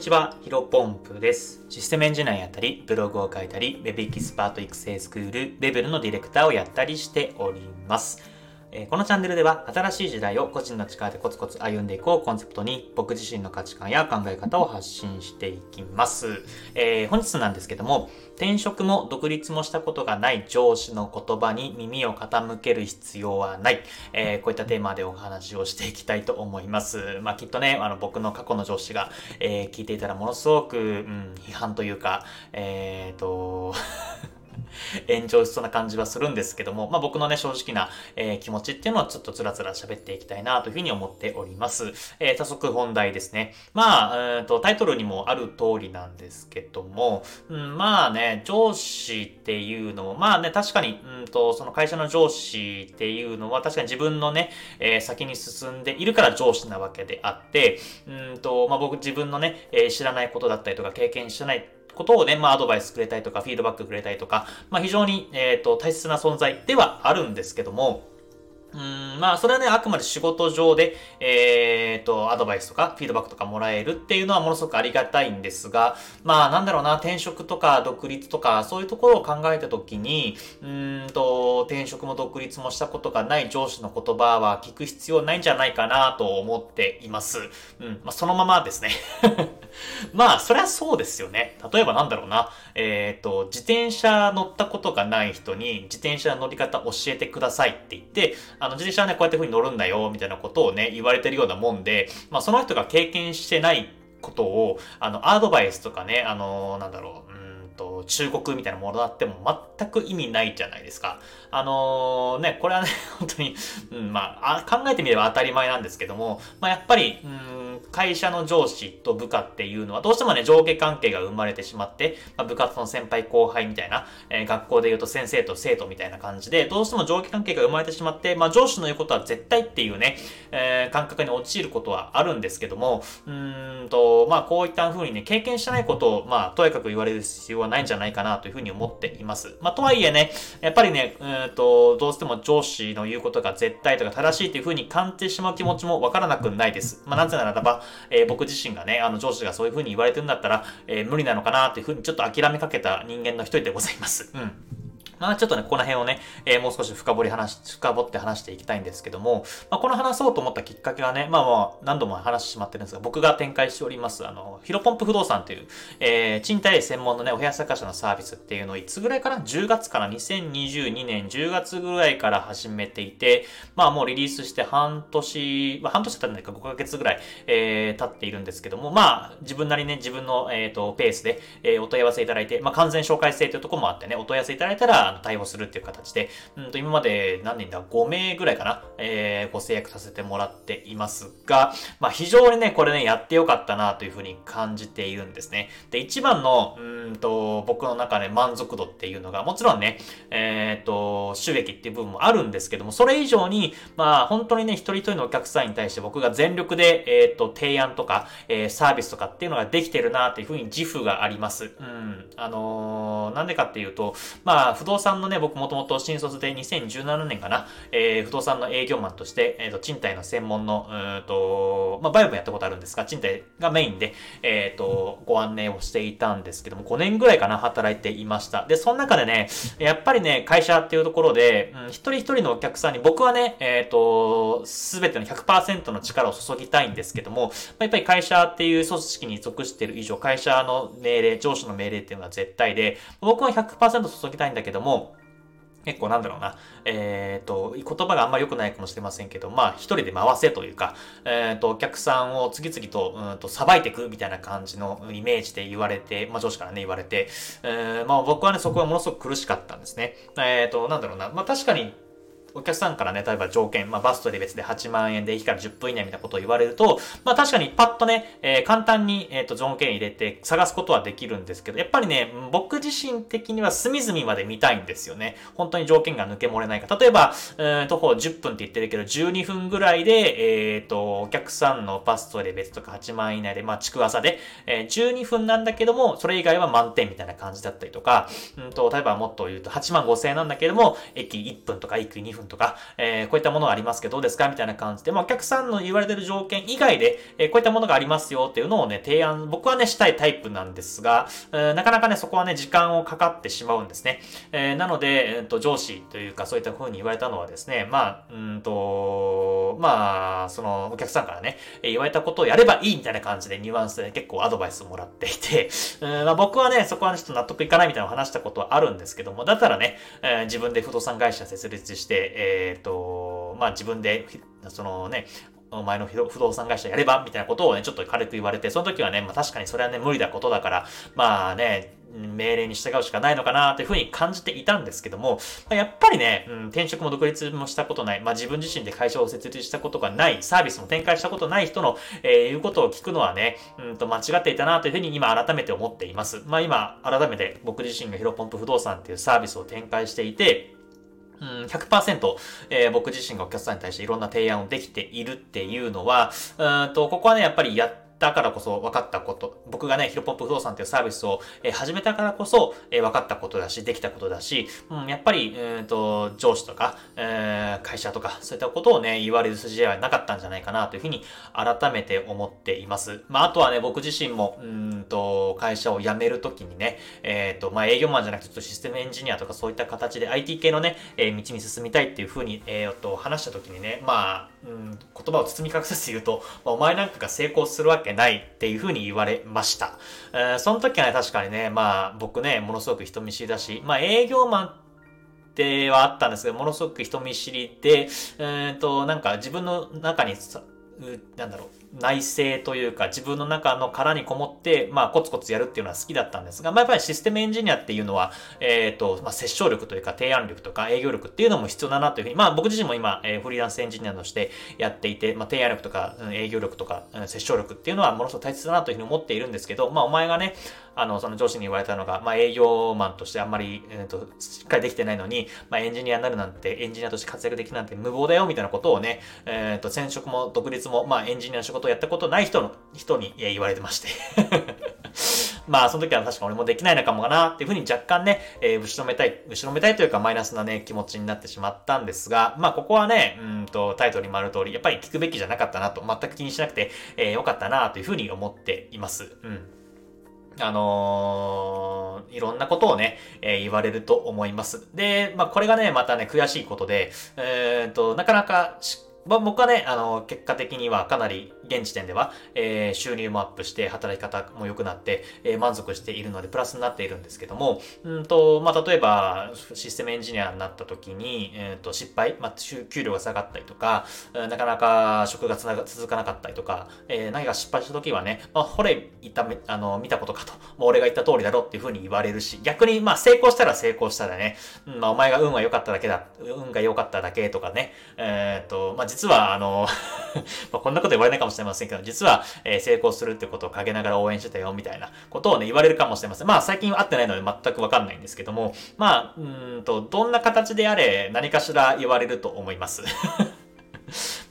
にちは、ヒロポンプです。システムエンジニアやったり、ブログを書いたり、Web エキスパート育成スクール、レベルのディレクターをやったりしております。えこのチャンネルでは新しい時代を個人の力でコツコツ歩んでいこうコンセプトに僕自身の価値観や考え方を発信していきます。えー、本日なんですけども、転職も独立もしたことがない上司の言葉に耳を傾ける必要はない。えー、こういったテーマでお話をしていきたいと思います。まあ、きっとね、あの僕の過去の上司が、え、聞いていたらものすごく、うん、批判というか、えーと炎上しそうな感じはするんですけども、まあ僕のね、正直な、えー、気持ちっていうのをちょっとつらつら喋っていきたいなというふうに思っております。えー、早速本題ですね。まあ、えー、と、タイトルにもある通りなんですけども、うん、まあね、上司っていうのも、まあね、確かに、うんと、その会社の上司っていうのは確かに自分のね、えー、先に進んでいるから上司なわけであって、うんと、まあ僕自分のね、えー、知らないことだったりとか経験してないことをね、まあ、アドバイスくれたりとか、フィードバックくれたりとか、まあ、非常に、えっ、ー、と、大切な存在ではあるんですけども、うん、まあ、それはね、あくまで仕事上で、えっ、と、アドバイスとか、フィードバックとかもらえるっていうのはものすごくありがたいんですが、まあ、なんだろうな、転職とか独立とか、そういうところを考えたときに、うんと、転職も独立もしたことがない上司の言葉は聞く必要ないんじゃないかなと思っています。うん、まあ、そのままですね。まあ、そりゃそうですよね。例えばなんだろうな、えっ、と、自転車乗ったことがない人に、自転車の乗り方教えてくださいって言って、あの、自転車はね、こうやって風に乗るんだよ、みたいなことをね、言われてるようなもんで、まあ、その人が経験してないことを、あの、アドバイスとかね、あの、なんだろう、うんと、忠告みたいなものだっても全く意味ないじゃないですか。あのー、ね、これはね、本当に、うん、まあ、考えてみれば当たり前なんですけども、まあ、やっぱり、うん会社の上司と部下っていうのはどうしてもね、上下関係が生まれてしまって、まあ、部活の先輩後輩みたいな、えー、学校で言うと先生と生徒みたいな感じで、どうしても上下関係が生まれてしまって、まあ、上司の言うことは絶対っていうね、えー、感覚に陥ることはあるんですけども、うーんと、まあ、こういった風にね、経験してないことを、まあ、とやかく言われる必要はないんじゃないかなというふうに思っています。まあ、とはいえね、やっぱりね、うんと、どうしても上司の言うことが絶対とか正しいというふうに感じてしまう気持ちもわからなくないです。まあ、なぜならば、えー、僕自身がね、あの上司がそういうふうに言われてるんだったら、えー、無理なのかなというふうにちょっと諦めかけた人間の一人でございます。うん。まあちょっとね、この辺をね、えー、もう少し深掘り話、深掘って話していきたいんですけども、まあこの話そうと思ったきっかけはね、まあまあ何度も話してしまってるんですが、僕が展開しております、あの、ヒロポンプ不動産という、えー、賃貸専門のね、お部屋探しのサービスっていうのをいつぐらいかな ?10 月から2022年10月ぐらいから始めていて、まあもうリリースして半年、まあ半年経ったんだか5ヶ月ぐらい、えー、経っているんですけども、まあ自分なりね、自分の、えっ、ー、と、ペースで、えー、お問い合わせいただいて、まあ完全紹介制というところもあってね、お問い合わせいただいたら、対応するっていう形で、うんと、今まで何人だ ?5 名ぐらいかな？えー、ご制約させてもらっていますが、まあ、非常にね、これね、やってよかったなというふうに感じているんですね。で、一番の、うんと、僕の中で満足度っていうのが、もちろんね、えっ、ー、と、収益っていう部分もあるんですけども、それ以上に、まあ、本当にね、一人一人のお客さんに対して僕が全力で、えっ、ー、と、提案とか、えー、サービスとかっていうのができてるなというふうに自負があります。うん。あのー、なんでかっていうと、まあ、不動産のね、僕もともと新卒で2017年かな、えー、不動産の営業マンとして、えっ、ー、と、賃貸の専門の、うんと、まあ、バイオもやったことあるんですが、賃貸がメインで、えっ、ー、と、ご案内をしていたんですけども、5年ぐらいかな、働いていました。で、その中でね、やっぱりね、会社っていうところで、うん、一人一人のお客さんに、僕はね、えっ、と、すべての100%の力を注ぎたいんですけども、やっぱり会社っていう組織に属している以上、会社の命令、上司の命令っていうのは絶対で、僕は100%注ぎたいんだけども、も結構なんだろうな、えっ、ー、と、言葉があんま良くないかもしれませんけど、まあ一人で回せというか、えっ、ー、と、お客さんを次々と、うんと、さばいていくみたいな感じのイメージで言われて、まあ上司からね、言われて、えー、まあ僕はね、そこはものすごく苦しかったんですね。えっ、ー、と、なんだろうな、まあ確かに、お客さんからね、例えば条件、まあ、バストで別で8万円で駅から10分以内みたいなことを言われると、まあ、確かにパッとね、えー、簡単に、えっ、ー、と、条件入れて探すことはできるんですけど、やっぱりね、僕自身的には隅々まで見たいんですよね。本当に条件が抜け漏れないか。例えば、えー、徒歩10分って言ってるけど、12分ぐらいで、えっ、ー、と、お客さんのバストで別とか8万円以内で、まあ、地区朝で、えー、12分なんだけども、それ以外は満点みたいな感じだったりとか、うんと、例えばもっと言うと8万5千円なんだけども、駅1分とか駅2分分とか、えー、こういったものがありますけどどうですか？みたいな感じで、まあ、お客さんの言われてる条件以外で、えー、こういったものがありますよっていうのをね、提案、僕はね、したいタイプなんですが、えー、なかなかね、そこはね、時間をかかってしまうんですね。えー、なので、えー、と上司というか、そういった風に言われたのはですね、まあ、うんと、まあ、その、お客さんからね、言われたことをやればいいみたいな感じでニュアンスで、ね、結構アドバイスをもらっていて、う んまあ、僕はね、そこは、ね、ちょっと納得いかないみたいなのを話したことはあるんですけども、だったらね、えー、自分で不動産会社設立して、えっ、ー、と、まあ自分で、そのね、お前の不動産会社やればみたいなことをね、ちょっと軽く言われて、その時はね、まあ確かにそれはね、無理なことだから、まあね、命令に従うしかないのかなというふうに感じていたんですけども、ま、やっぱりね、うん、転職も独立もしたことない、まあ自分自身で会社を設立したことがない、サービスも展開したことない人の、えー、言うことを聞くのはね、うんと間違っていたなというふうに今改めて思っています。まあ今、改めて僕自身がヒロポンプ不動産っていうサービスを展開していて、うん、100%、えー、僕自身がお客さんに対していろんな提案をできているっていうのは、うんと、ここはね、やっぱりやってだからこそ分かったこと、僕がね、ヒロポンプ不動産っていうサービスを、え始めたからこそ、え分かったことだし、できたことだし、うん、やっぱり、えーと、上司とか、えー、会社とか、そういったことをね、言われる筋合いはなかったんじゃないかなというふうに改めて思っています。まあ、あとはね、僕自身も、うんと、会社を辞めるときにね、えっ、ー、と、まあ、営業マンじゃなくて、ちょっとシステムエンジニアとかそういった形で IT 系のね、えー、道に進みたいっていうふうに、えー、と、話したときにね、まあ、うん、言葉を包み隠さず言うと、まあ、お前なんかが成功するわけないっていうふうに言われました。えー、その時はね、確かにね、まあ僕ね、ものすごく人見知りだし、まあ営業マンではあったんですけど、ものすごく人見知りで、えっ、ー、と、なんか自分の中になんだろう、内政というか自分の中の殻にこもって、まあコツコツやるっていうのは好きだったんですが、まあやっぱりシステムエンジニアっていうのは、えっ、ー、と、まあ接触力というか提案力とか営業力っていうのも必要だなというふうに、まあ僕自身も今、えー、フリーランスエンジニアとしてやっていて、まあ提案力とか、うん、営業力とか、うん、接触力っていうのはものすごく大切だなというふうに思っているんですけど、まあお前がね、あの、その上司に言われたのが、まあ営業マンとしてあんまり、えっ、ー、と、しっかりできてないのに、まあエンジニアになるなんて、エンジニアとして活躍できるなんて無謀だよみたいなことをね、えっ、と、転職も独立も、まあエンジニアの仕事をやったことない人の、人に言われてまして まあ、その時は確か俺もできないのかもかなっていうふうに若干ね、えー、後ろめたい、後ろめたいというかマイナスなね、気持ちになってしまったんですが、まあ、ここはね、うんと、タイトルにもある通り、やっぱり聞くべきじゃなかったなと、全く気にしなくて、えー、よかったなというふうに思っています。うん。あのー、いろんなことをね、えー、言われると思います。で、まあ、これがね、またね、悔しいことで、えー、っと、なかなかしまあ、僕はね、あの、結果的にはかなり現時点では、えー、収入もアップして、働き方も良くなって、えー、満足しているので、プラスになっているんですけども、うんと、まあ、例えば、システムエンジニアになった時に、え、ー、と、失敗、まあ、給料が下がったりとか、なかなか職が続かなかったりとか、えー、何か失敗した時はね、まあ、ほれ、いため、あの、見たことかと、もう俺が言った通りだろっていうふうに言われるし、逆に、まあ、成功したら成功したらね、うん、まあ、お前が運が良かっただけだ、運が良かっただけとかね、えっ、ー、と、まあ、実は、あの まあ、こんなこと言われないかもしれないませんけど、実は、えー、成功するってことを陰ながら応援してたよ、みたいなことをね、言われるかもしれません。まあ、最近会ってないので全くわかんないんですけども、まあ、うんと、どんな形であれ、何かしら言われると思います。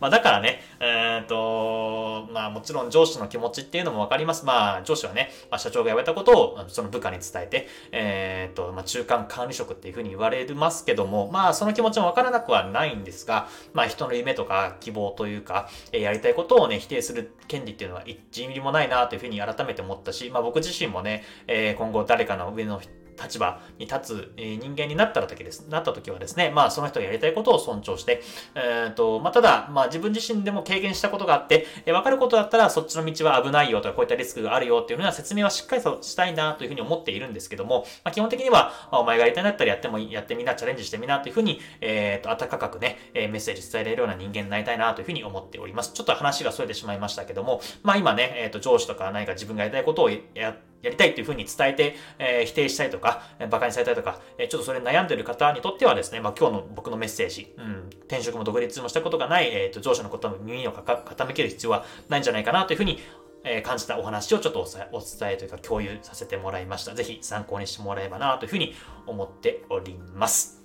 まあだからね、えっ、と、まあもちろん上司の気持ちっていうのもわかります。まあ上司はね、まあ、社長が言われたことをその部下に伝えて、えっ、と、まあ中間管理職っていうふうに言われますけども、まあその気持ちもわからなくはないんですが、まあ人の夢とか希望というか、えー、やりたいことをね、否定する権利っていうのは1ミリもないなというふうに改めて思ったし、まあ僕自身もね、えー、今後誰かの上の人立場に立つ、人間になった時です、なった時はですね、まあその人がやりたいことを尊重して、えっ、ー、と、まあただ、まあ自分自身でも経験したことがあって、えー、分かることだったらそっちの道は危ないよとかこういったリスクがあるよっていうのは説明はしっかりとしたいなというふうに思っているんですけども、まあ基本的には、お前がやりたいんだったらやっても、やってみな、チャレンジしてみなというふうに、えっ、ー、と、温かくね、えメッセージ伝えられるような人間になりたいなというふうに思っております。ちょっと話が逸れてしまいましたけども、まあ今ね、えっ、と、上司とか何か自分がやりたいことをやってやりたいというふうに伝えて、えー、否定したいとか、えー、馬鹿にされたりとか、えー、ちょっとそれに悩んでる方にとってはですね、まあ、今日の僕のメッセージ、うん、転職も独立もしたことがない、えーと、上司のことも耳を傾ける必要はないんじゃないかなというふうに、えー、感じたお話をちょっとお伝えというか共有させてもらいました。ぜひ参考にしてもらえばなというふうに思っております。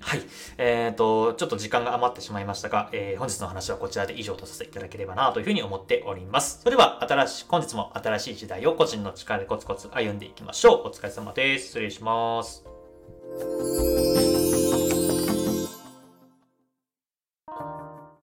はい。えっ、ー、と、ちょっと時間が余ってしまいましたが、えー、本日の話はこちらで以上とさせていただければなというふうに思っております。それでは、新しい、本日も新しい時代を個人の力でコツコツ歩んでいきましょう。お疲れ様です。失礼します。